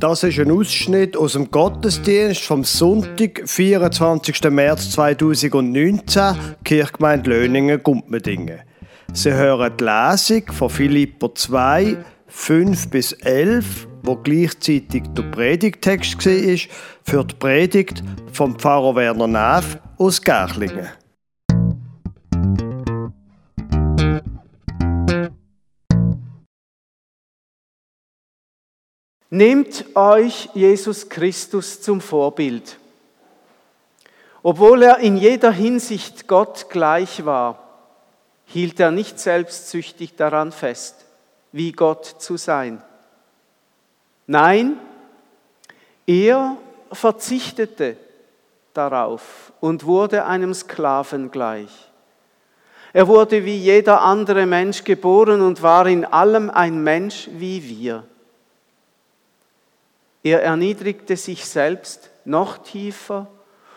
Das ist ein Ausschnitt aus dem Gottesdienst vom Sonntag, 24. März 2019, Kirchgemeinde Löningen, Gumpmedingen. Sie hören die Lesung von Philipper 2, 5 bis 11, wo gleichzeitig der Predigtext war, für die Predigt vom Pfarrer Werner Neff aus Gärchlingen. Nehmt euch Jesus Christus zum Vorbild. Obwohl er in jeder Hinsicht Gott gleich war, hielt er nicht selbstsüchtig daran fest, wie Gott zu sein. Nein, er verzichtete darauf und wurde einem Sklaven gleich. Er wurde wie jeder andere Mensch geboren und war in allem ein Mensch wie wir. Er erniedrigte sich selbst noch tiefer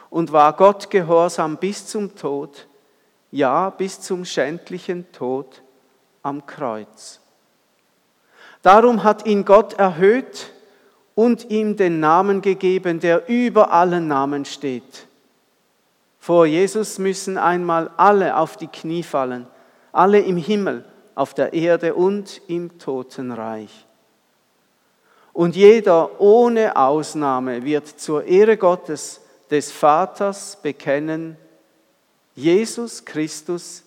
und war Gott gehorsam bis zum Tod, ja bis zum schändlichen Tod am Kreuz. Darum hat ihn Gott erhöht und ihm den Namen gegeben, der über allen Namen steht. Vor Jesus müssen einmal alle auf die Knie fallen, alle im Himmel, auf der Erde und im Totenreich. Und jeder ohne Ausnahme wird zur Ehre Gottes, des Vaters bekennen, Jesus Christus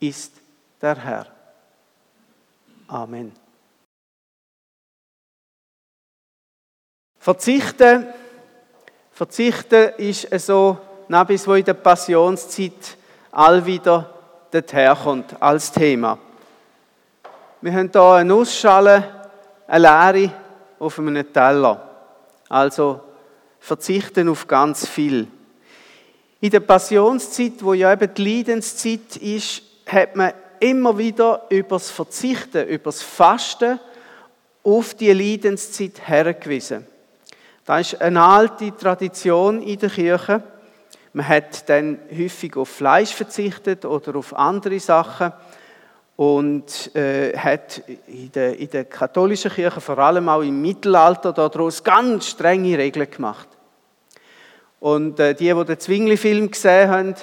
ist der Herr. Amen. Verzichten, verzichten ist so, bis wo in der Passionszeit all wieder dorthin als Thema. Wir haben hier eine Nussschale, eine leere, auf einem Teller. Also verzichten auf ganz viel. In der Passionszeit, wo ja eben die Leidenszeit ist, hat man immer wieder über das Verzichten, über das Fasten auf die Leidenszeit hergewiesen. Das ist eine alte Tradition in der Kirche. Man hat dann häufig auf Fleisch verzichtet oder auf andere Sachen und äh, hat in der, in der, katholischen Kirche, vor allem auch im Mittelalter, daraus ganz strenge Regeln gemacht. Und äh, die, die den Zwingli-Film gesehen haben,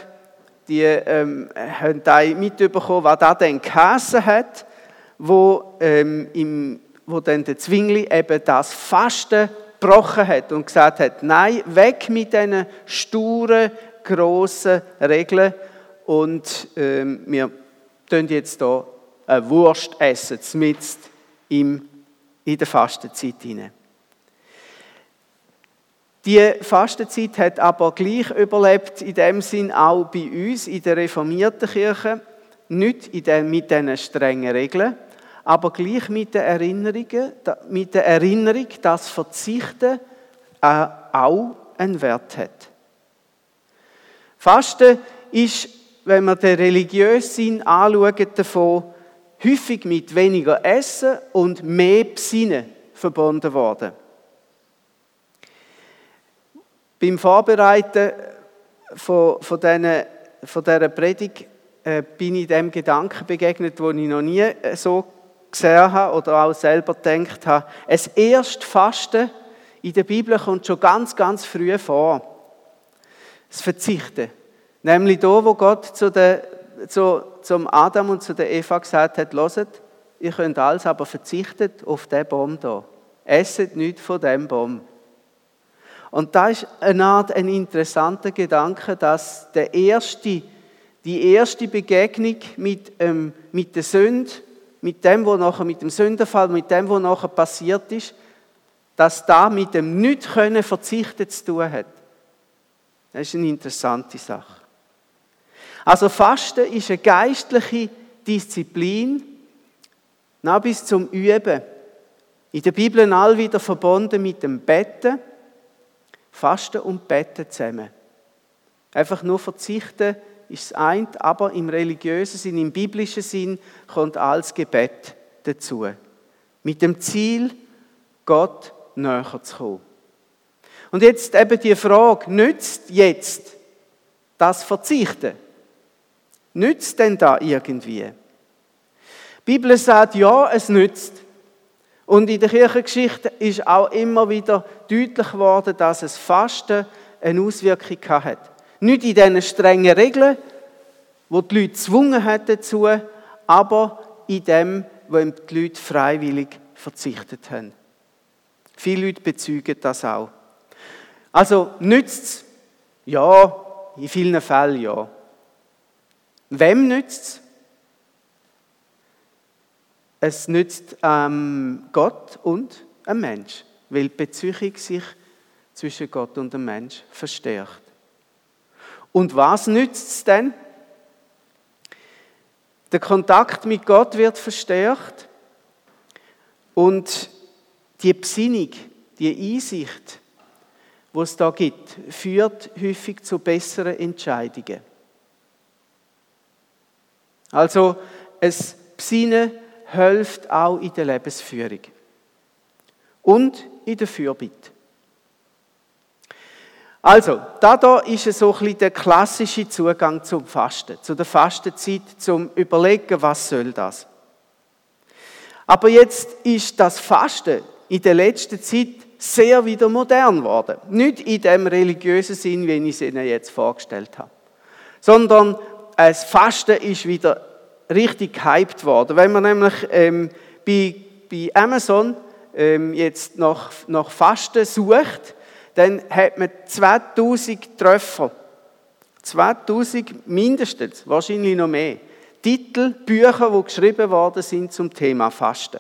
die ähm, haben da mitbekommen, was da denn geheissen hat, wo, ähm, im, wo dann der Zwingli eben das Fasten gebrochen hat und gesagt hat, nein, weg mit diesen sturen, grossen Regeln und ähm, wir tun jetzt hier eine Wurst essen, zumindest in der Fastenzeit hinein. Die Fastenzeit hat aber gleich überlebt, in dem Sinn auch bei uns in der reformierten Kirche, nicht den, mit diesen strengen Regeln, aber gleich mit der Erinnerung, mit der Erinnerung dass Verzichten auch einen Wert hat. Fasten ist wenn wir den religiösen Sinn anschauen, davon häufig mit weniger Essen und mehr Besinnen verbunden worden. Beim Vorbereiten von, von, diesen, von dieser Predigt äh, bin ich dem Gedanken begegnet, den ich noch nie äh, so gesehen habe oder auch selber gedacht habe. Es erst Fasten in der Bibel kommt schon ganz, ganz früh vor. Das Verzichten. Nämlich da, wo Gott zu der, zu, zum Adam und zu der Eva gesagt hat, loset, ihr könnt alles, aber verzichtet auf den Baum da. Esset nichts von dem Baum. Und da ist eine Art ein interessanter Gedanke, dass der erste, die erste Begegnung mit, ähm, mit der Sünde, mit dem, was nachher mit dem Sündenfall, mit dem, was nachher passiert ist, dass da mit dem nicht können verzichten zu tun hat. Das ist eine interessante Sache. Also Fasten ist eine geistliche Disziplin, na bis zum Üben. In der Bibel all wieder verbunden mit dem Betten. Fasten und Betten zusammen. Einfach nur verzichten ist das eine, aber im religiösen Sinn, im biblischen Sinn kommt alles Gebet dazu. Mit dem Ziel, Gott näher zu kommen. Und jetzt eben die Frage, nützt jetzt das Verzichten? Nützt denn da irgendwie? Die Bibel sagt, ja, es nützt. Und in der Kirchengeschichte ist auch immer wieder deutlich geworden, dass es Fasten eine Auswirkung hat. Nicht in diesen strengen Regeln, wo die Leute gezwungen hat dazu, aber in dem, wo die Leute freiwillig verzichtet haben. Viele Leute bezeugen das auch. Also nützt es? Ja, in vielen Fällen ja. Wem nützt es? Es nützt ähm, Gott und ein Mensch, weil die Beziehung sich zwischen Gott und dem Mensch verstärkt. Und was nützt es denn? Der Kontakt mit Gott wird verstärkt und die Besinnung, die Einsicht, die es da gibt, führt häufig zu besseren Entscheidungen. Also es Besinnen hilft auch in der Lebensführung und in der Fürbitte. Also, da, da ist so ein der klassische Zugang zum Fasten, zu der Fastenzeit, zum Überlegen, was soll das. Aber jetzt ist das Fasten in der letzten Zeit sehr wieder modern geworden. Nicht in dem religiösen Sinn, wie ich es Ihnen jetzt vorgestellt habe, sondern das Fasten ist wieder richtig gehypt worden. Wenn man nämlich ähm, bei, bei Amazon ähm, jetzt nach, nach Fasten sucht, dann hat man 2000 Treffer. 2000 mindestens, wahrscheinlich noch mehr. Titel, Bücher, die geschrieben worden sind zum Thema Fasten.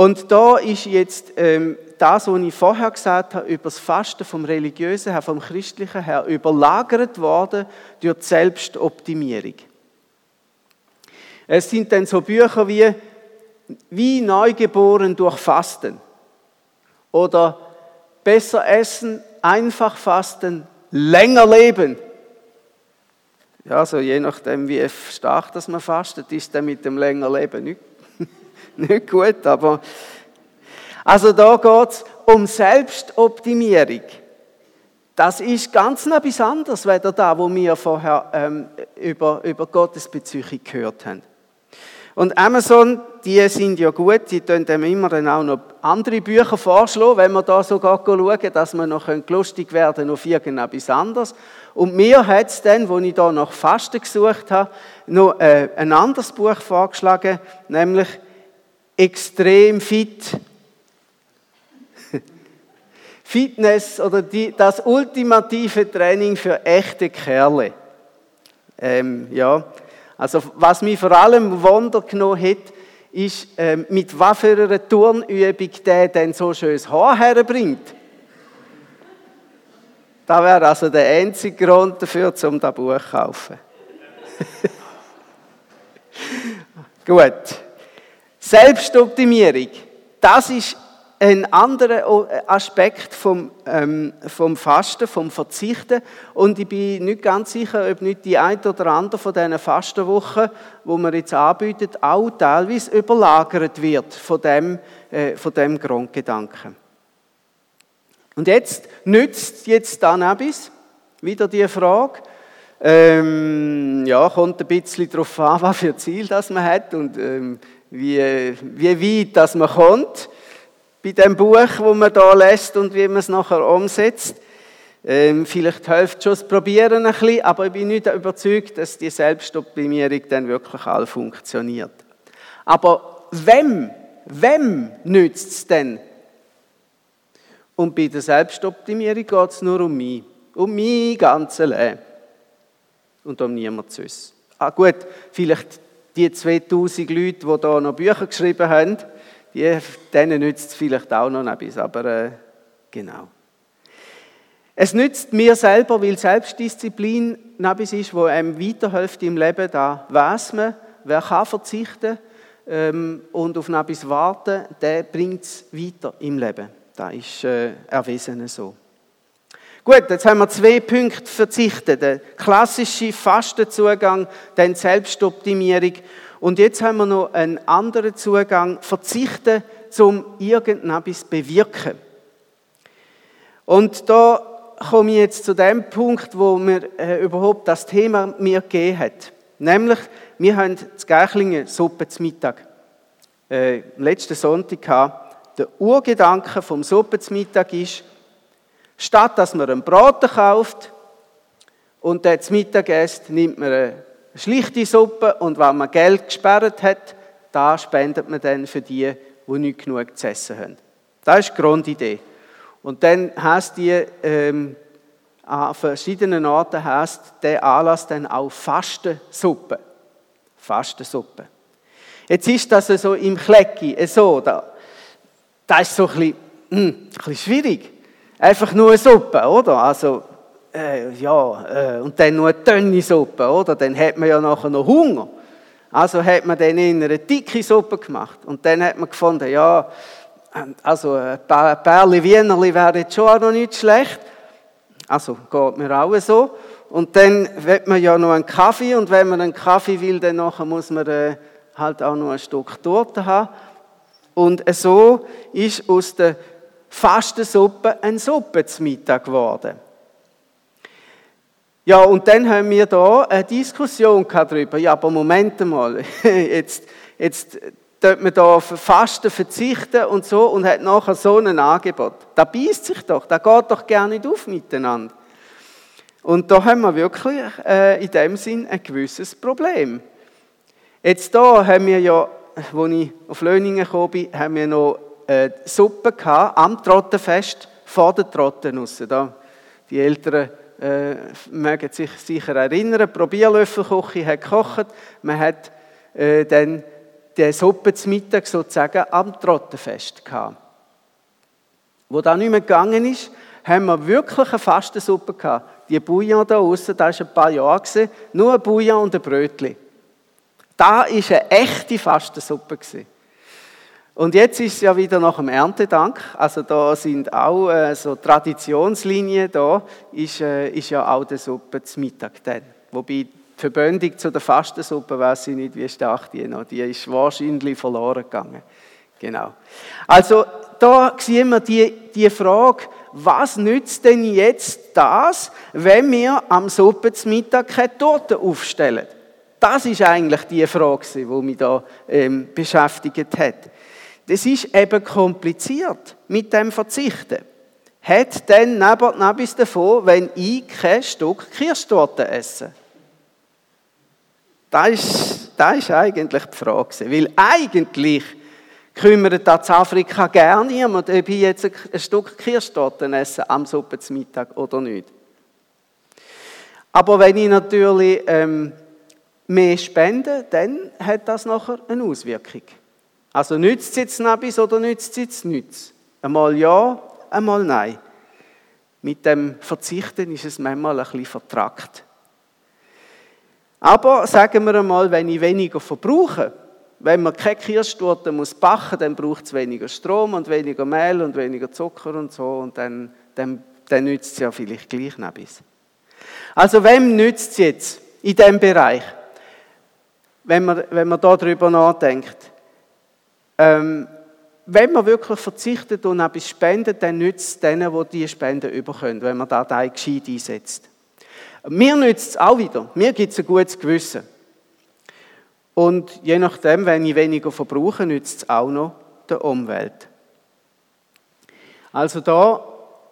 Und da ist jetzt ähm, das, was ich vorher gesagt habe, über das Fasten vom Religiösen her, vom Christlichen her, überlagert worden durch die Selbstoptimierung. Es sind dann so Bücher wie Wie Neugeboren durch Fasten oder Besser essen, einfach fasten, länger leben. Ja, so je nachdem, wie stark das man fastet, ist dann mit dem länger Leben nicht, nicht gut. Aber also da geht es um Selbstoptimierung. Das ist ganz etwas anderes, als da, wo wir vorher ähm, über, über Gottesbezüge gehört haben. Und Amazon, die sind ja gut, die tun dem immer dann auch noch andere Bücher vorschlagen, wenn wir da sogar schauen, dass wir noch lustig werden auf irgendetwas anderes. Und mir hat es dann, wo ich da nach Fasten gesucht habe, noch äh, ein anderes Buch vorgeschlagen, nämlich Extrem Fit. Fitness oder die, das ultimative Training für echte Kerle. Ähm, ja, also was mich vor allem Wunder genommen hat, ist, ähm, mit was für einer Turnübung der denn so schönes Haar herbringt. Das wäre also der einzige Grund dafür, um das Buch zu kaufen. Gut. Selbstoptimierung. Das ist ein anderer Aspekt vom, ähm, vom Fasten, vom Verzichten. Und ich bin nicht ganz sicher, ob nicht die eine oder andere von diesen Fastenwochen, wo man jetzt anbietet, auch teilweise überlagert wird von dem, äh, von dem Grundgedanken. Und jetzt nützt jetzt dann etwas, wieder die Frage, ähm, ja, kommt ein bisschen darauf an, was für Ziel das man hat und ähm, wie, wie weit das man kommt bei dem Buch, wo man da lässt und wie man es nachher umsetzt. Ähm, vielleicht hilft schon das Probieren ein bisschen, aber ich bin nicht überzeugt, dass die Selbstoptimierung dann wirklich all funktioniert. Aber wem, wem nützt es denn? Und bei der Selbstoptimierung geht es nur um mich, um mein ganzes Leben und um niemand sonst. Ah gut, vielleicht die 2000 Leute, die da noch Bücher geschrieben haben, die, denen nützt es vielleicht auch noch etwas, aber äh, genau. Es nützt mir selber, weil Selbstdisziplin etwas ist, wo einem weiterhilft im Leben. Da weiß man, wer kann verzichten ähm, und auf etwas warten, der bringt es weiter im Leben. Das ist äh, erwiesen so. Gut, jetzt haben wir zwei Punkte verzichtet. Der klassische Fastenzugang, dann Selbstoptimierung und jetzt haben wir noch einen anderen Zugang, verzichten, um irgendetwas zu bewirken. Und da komme ich jetzt zu dem Punkt, wo mir äh, überhaupt das Thema mir gegeben hat. Nämlich, wir haben das Gärchlingen Suppe zum Mittag. äh, letzten Sonntag gehabt. Der Urgedanke vom Suppenmittag ist, statt dass man einen Braten kauft und dann zum Mittag isst, nimmt man eine schlichte Suppe und wenn man Geld gesperrt hat, da spendet man dann für die, die nicht genug zu essen haben. Das ist die Grundidee. Und dann heißt die ähm, an verschiedenen Orten heißt der Anlass dann auch Fastensuppe. Fastensuppe. Jetzt ist das so im Klecki, so, da, das ist so ein bisschen, hm, ein bisschen schwierig. Einfach nur eine Suppe, oder? Also, äh, ja, äh, und dann nur eine dünne Suppe, oder? Dann hat man ja nachher noch Hunger. Also hat man dann in eine dicke Suppe gemacht. Und dann hat man gefunden, ja, also ein Bärli Wienerli wäre jetzt schon auch noch nicht schlecht. Also geht mir auch so. Und dann will man ja noch einen Kaffee und wenn man einen Kaffee will, dann nachher muss man äh, halt auch noch ein Stück Torte haben. Und so ist aus der Fastensuppe eine Suppe zum Mittag geworden. Ja, und dann haben wir da eine Diskussion darüber. Ja, aber Moment mal, jetzt, jetzt tut man da auf Fasten verzichten und so und hat nachher so ein Angebot. Da beißt sich doch, da geht doch gar nicht auf miteinander. Und da haben wir wirklich äh, in dem Sinn ein gewisses Problem. Jetzt da haben wir ja, als ich auf Löningen gekommen bin, haben wir noch äh, Suppe gehabt, am Trottenfest, vor der Trotten. Da, die Älteren äh, mögen sich sicher erinnern, Probierlöffelküche hat gekocht, man hat äh, dann die Suppe zum Mittag sozusagen am Trottenfest gehabt. Wo das nicht mehr gegangen ist, haben wir wirklich eine Fastensuppe gehabt. Die Bouillon da außen, das war ein paar Jahre, gewesen, nur ein Bouillon und ein Brötchen. Da war eine echte Fastensuppe. Gewesen. Und jetzt ist es ja wieder nach dem Erntedank, also da sind auch äh, so Traditionslinien, da ist, äh, ist ja auch die Suppe zum Mittag dann. Wobei die Verbindung zu der Fastensuppe, weiß ich nicht, wie stark die noch, die ist wahrscheinlich verloren gegangen. Genau. Also da sehen wir die, die Frage, was nützt denn jetzt das, wenn wir am Suppe zum Mittag keine Torte aufstellen? Das ist eigentlich die Frage, die mich da ähm, beschäftigt hat. Das ist eben kompliziert mit dem Verzichten. Hat denn etwas davon, wenn ich kein Stück Kirschtorte esse? Das ist, das ist eigentlich die Frage. Weil eigentlich kümmert das Afrika gerne niemand, ob ich jetzt ein Stück Kirschtorte esse am Suppenmittag oder nicht. Aber wenn ich natürlich ähm, mehr spende, dann hat das nachher eine Auswirkung. Also nützt es jetzt etwas oder nützt es jetzt nichts? Einmal ja, einmal nein. Mit dem Verzichten ist es manchmal ein bisschen vertrackt. Aber sagen wir einmal, wenn ich weniger verbrauche, wenn man keine Kirschtorte muss backen, dann braucht es weniger Strom und weniger Mehl und weniger Zucker und so und dann, dann, dann nützt es ja vielleicht gleich noch etwas. Also wem nützt es jetzt in diesem Bereich? Wenn man, wenn man darüber nachdenkt. Ähm, wenn man wirklich verzichtet und etwas spendet, dann nützt es denen, die diese Spenden überkommen, wenn man da gescheit einsetzt. Mir nützt es auch wieder. Mir gibt es ein gutes Gewissen. Und je nachdem, wenn ich weniger verbrauche, nützt es auch noch der Umwelt. Also da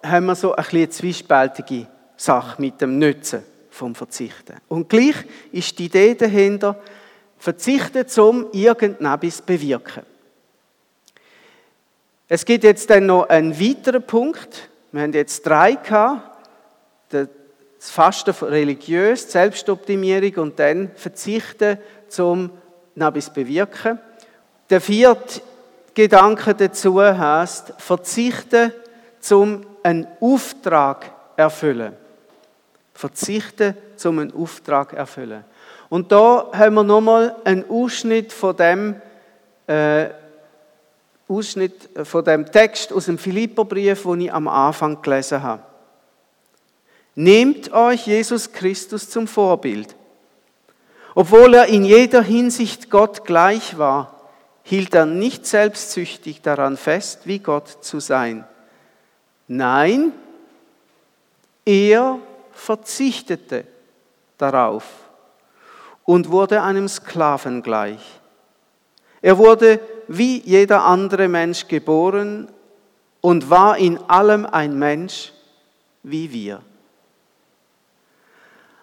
haben wir so ein bisschen eine zwiespältige Sache mit dem Nützen vom Verzichten. Und gleich ist die Idee dahinter, verzichten, um irgendetwas zu bewirken. Es gibt jetzt dann noch einen weiteren Punkt. Wir haben jetzt drei gehabt. Das Fasten religiös, Selbstoptimierung und dann Verzichten zum etwas bewirken. Der vierte Gedanke dazu heißt Verzichten zum einen Auftrag erfüllen. Verzichten zum einen Auftrag erfüllen. Und da haben wir nochmal einen Ausschnitt von dem äh, Ausschnitt von dem Text aus dem Philipperbrief, den ich am Anfang gelesen habe. Nehmt euch Jesus Christus zum Vorbild. Obwohl er in jeder Hinsicht Gott gleich war, hielt er nicht selbstsüchtig daran fest, wie Gott zu sein. Nein, er verzichtete darauf und wurde einem Sklaven gleich. Er wurde wie jeder andere Mensch geboren und war in allem ein Mensch wie wir.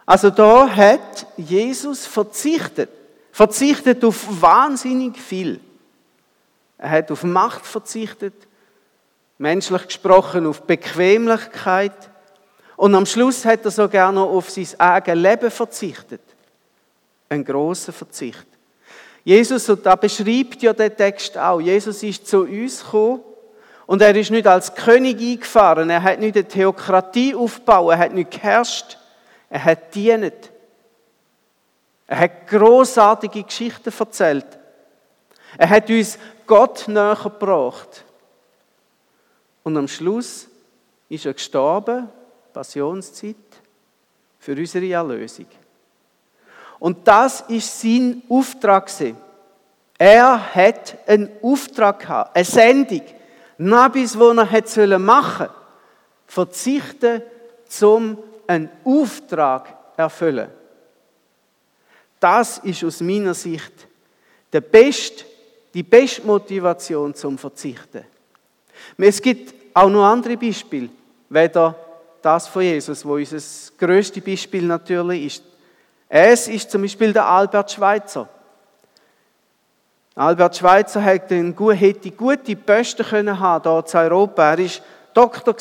Also da hat Jesus verzichtet, verzichtet auf wahnsinnig viel. Er hat auf Macht verzichtet, menschlich gesprochen auf Bequemlichkeit und am Schluss hat er sogar noch auf sein eigenes Leben verzichtet. Ein großer Verzicht. Jesus, und da beschreibt ja der Text auch, Jesus ist zu uns gekommen und er ist nicht als König eingefahren, er hat nicht eine Theokratie aufgebaut, er hat nicht geherrscht, er hat dienet. Er hat großartige Geschichten erzählt. Er hat uns Gott näher gebracht. Und am Schluss ist er gestorben, Passionszeit, für unsere Erlösung. Und das ist sein Auftrag. Er hat einen Auftrag gehabt, eine Sendung, Nabis, wo er machen sollen, verzichten, um einen Auftrag erfüllen. Das ist aus meiner Sicht der beste, die beste Motivation zum Verzichten. Es gibt auch noch andere Beispiele, weder das von Jesus, wo unser größte Beispiel natürlich ist. Es ist zum Beispiel der Albert Schweitzer. Albert Schweitzer hätte gute Posten können haben hier in Europa. Er ist Doktor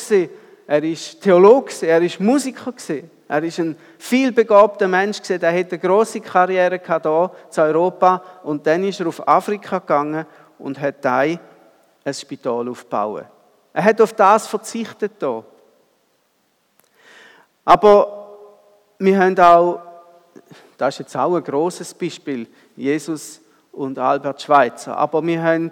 er ist Theologe er ist Musiker Er ist ein vielbegabter Mensch der hätte eine große Karriere gehabt hier in Europa und dann ist er auf Afrika gegangen und hat da ein Spital aufgebaut. Er hat auf das verzichtet hier. Aber wir haben auch, das ist jetzt auch ein großes Beispiel, Jesus und Albert Schweitzer. Aber wir haben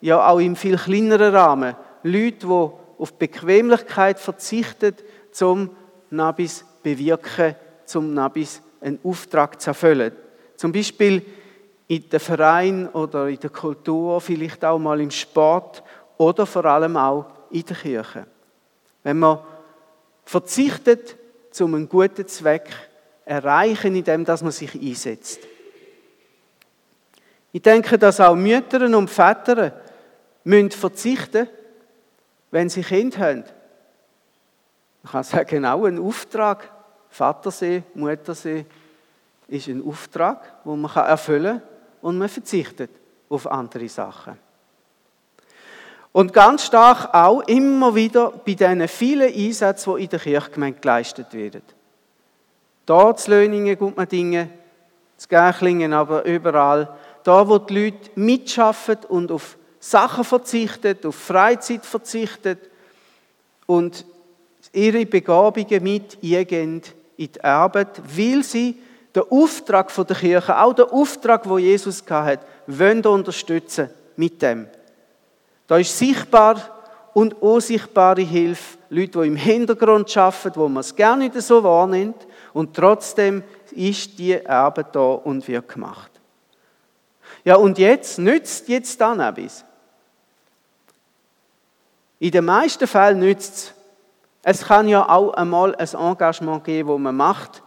ja auch im viel kleineren Rahmen Leute, die auf Bequemlichkeit verzichten, zum Nabis bewirken, zum Nabis einen Auftrag zu erfüllen. Zum Beispiel in den Verein oder in der Kultur, vielleicht auch mal im Sport oder vor allem auch in der Kirche. Wenn man verzichtet, um einen guten Zweck erreichen, indem dass man sich einsetzt. Ich denke, dass auch Mütter und Väter müssen verzichten wenn sie Kinder haben. Man kann sagen, auch ein Auftrag, Vater sein, Mutter sein, ist ein Auftrag, den man erfüllen kann und man verzichtet auf andere Sachen. Und ganz stark auch immer wieder bei diesen vielen Einsätzen, die in der Kirchgemeinde geleistet werden. Da zu Löningen, Gutmedingen, zu Gärchlingen, aber überall. Da, wo die Leute mitschaffen und auf Sachen verzichten, auf Freizeit verzichten und ihre Begabungen mit in die Arbeit, weil sie den Auftrag der Kirche, auch den Auftrag, wo Jesus hatte, wollen unterstützen mit dem. Da ist sichtbar und unsichtbare Hilfe, Leute, die im Hintergrund arbeiten, wo man es gerne nicht so wahrnimmt und trotzdem ist die Arbeit da und wird gemacht. Ja, und jetzt nützt jetzt dann etwas. In den meisten Fällen nützt es. Es kann ja auch einmal ein Engagement geben, das man macht,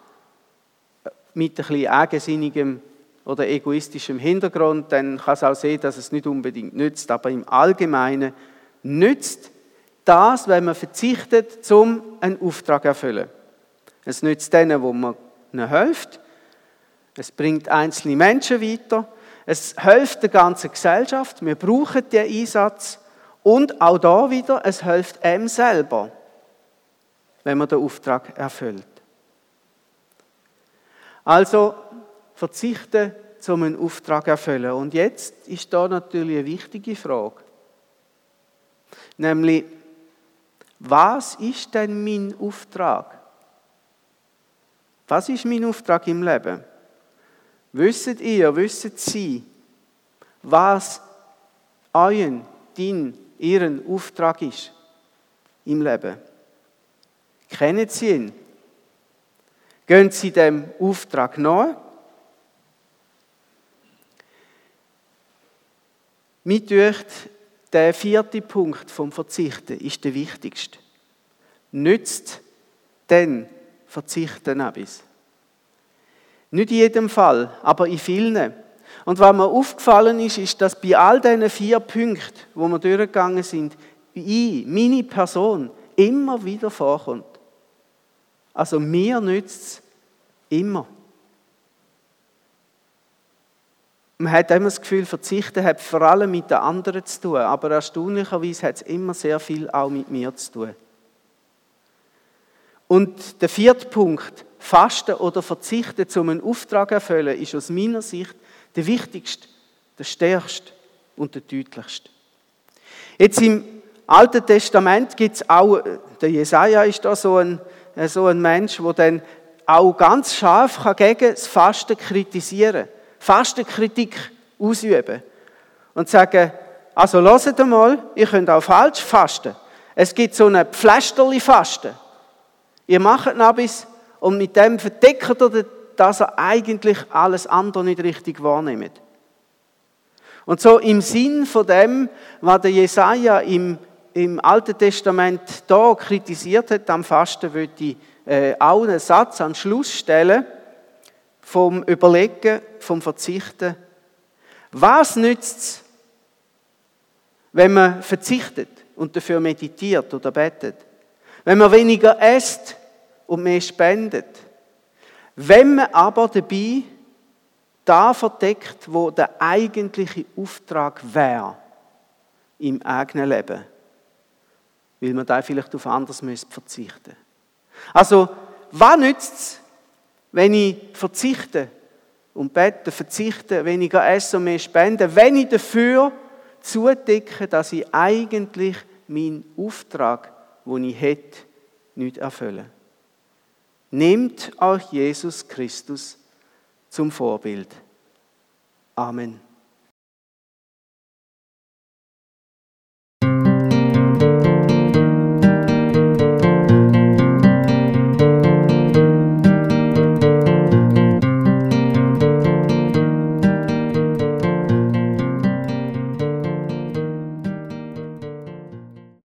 mit ein bisschen eigensinnigem oder egoistischem Hintergrund, dann kann es auch sehen, dass es nicht unbedingt nützt. Aber im Allgemeinen nützt das, wenn man verzichtet, um einen Auftrag zu erfüllen. Es nützt denen, wo man ihnen hilft. Es bringt einzelne Menschen weiter. Es hilft der ganzen Gesellschaft. Wir brauchen den Einsatz. Und auch da wieder, es hilft einem selber, wenn man den Auftrag erfüllt. Also verzichten, um einen Auftrag erfüllen. Und jetzt ist da natürlich eine wichtige Frage. Nämlich, was ist denn mein Auftrag? Was ist mein Auftrag im Leben? Wisset ihr, wisset Sie, was euren, dein, ihren Auftrag ist im Leben? Kennen Sie ihn? Gehen Sie dem Auftrag nach? Mir dürft der vierte Punkt vom Verzichten ist der wichtigste. Nützt denn Verzichten etwas? Nicht in jedem Fall, aber in vielen. Und was mir aufgefallen ist, ist, dass bei all diesen vier Punkten, wo wir durchgegangen sind, ich, meine Person, immer wieder vorkommt. Also mir nützt es immer. Man hat immer das Gefühl, Verzichten hat vor allem mit den anderen zu tun, aber erstaunlicherweise hat es immer sehr viel auch mit mir zu tun. Und der vierte Punkt, Fasten oder Verzichten, um einen Auftrag zu erfüllen, ist aus meiner Sicht der wichtigste, der stärkste und der deutlichste. Jetzt im Alten Testament gibt es auch, der Jesaja ist da so ein, so ein Mensch, der dann auch ganz scharf gegen das Fasten kritisieren kann. Fastenkritik ausüben und sagen, also hört mal, ihr könnt auch falsch fasten. Es gibt so eine Pflasterli-Fasten. Ihr macht Nabis und mit dem verdeckt ihr, dass ihr eigentlich alles andere nicht richtig wahrnehmt. Und so im Sinn von dem, was der Jesaja im, im Alten Testament da kritisiert hat, am Fasten, würde ich äh, auch einen Satz an Schluss stellen vom Überlegen, vom Verzichten. Was nützt es, wenn man verzichtet und dafür meditiert oder betet? Wenn man weniger isst und mehr spendet? Wenn man aber dabei da verdeckt, wo der eigentliche Auftrag wäre im eigenen Leben, weil man da vielleicht auf anderes verzichten müsste. Also, was nützt es, wenn ich verzichte und bete, verzichte, weniger esse und mehr spende, wenn ich dafür zudecke, dass ich eigentlich meinen Auftrag, den ich hätte, nicht erfülle. Nehmt euch Jesus Christus zum Vorbild. Amen.